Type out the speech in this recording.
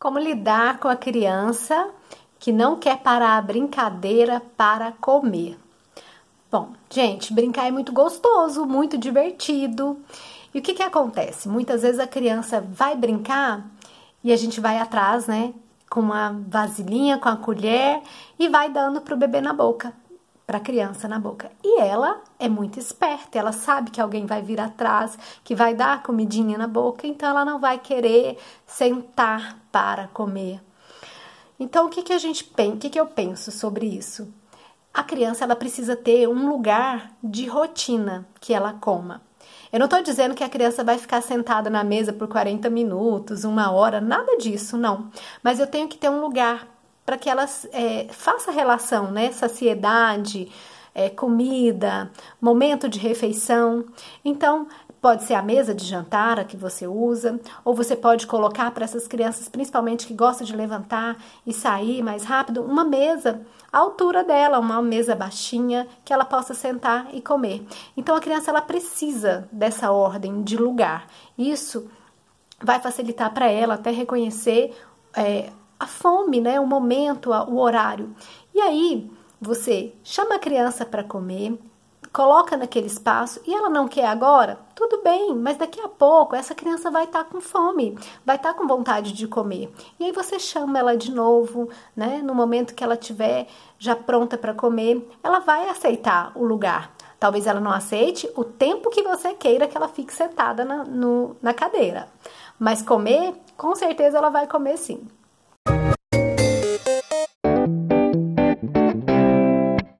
Como lidar com a criança que não quer parar a brincadeira para comer? Bom, gente, brincar é muito gostoso, muito divertido. E o que que acontece? Muitas vezes a criança vai brincar e a gente vai atrás, né, com uma vasilhinha, com a colher e vai dando pro bebê na boca, para a criança na boca. E ela é muito esperta, ela sabe que alguém vai vir atrás, que vai dar a comidinha na boca, então ela não vai querer sentar para comer. Então, o que, que a gente pensa, o que, que eu penso sobre isso? A criança ela precisa ter um lugar de rotina que ela coma. Eu não estou dizendo que a criança vai ficar sentada na mesa por 40 minutos, uma hora, nada disso, não. Mas eu tenho que ter um lugar para que ela é, faça relação, né? Saciedade, é, comida, momento de refeição. Então, Pode ser a mesa de jantar a que você usa, ou você pode colocar para essas crianças, principalmente que gostam de levantar e sair mais rápido, uma mesa à altura dela, uma mesa baixinha que ela possa sentar e comer. Então a criança ela precisa dessa ordem de lugar. Isso vai facilitar para ela até reconhecer é, a fome, né, o momento, o horário. E aí você chama a criança para comer, coloca naquele espaço e ela não quer agora, tudo bem, mas daqui a pouco essa criança vai estar tá com fome, vai estar tá com vontade de comer. E aí você chama ela de novo, né? No momento que ela tiver já pronta para comer, ela vai aceitar o lugar. Talvez ela não aceite o tempo que você queira que ela fique sentada na, no, na cadeira. Mas comer, com certeza ela vai comer sim.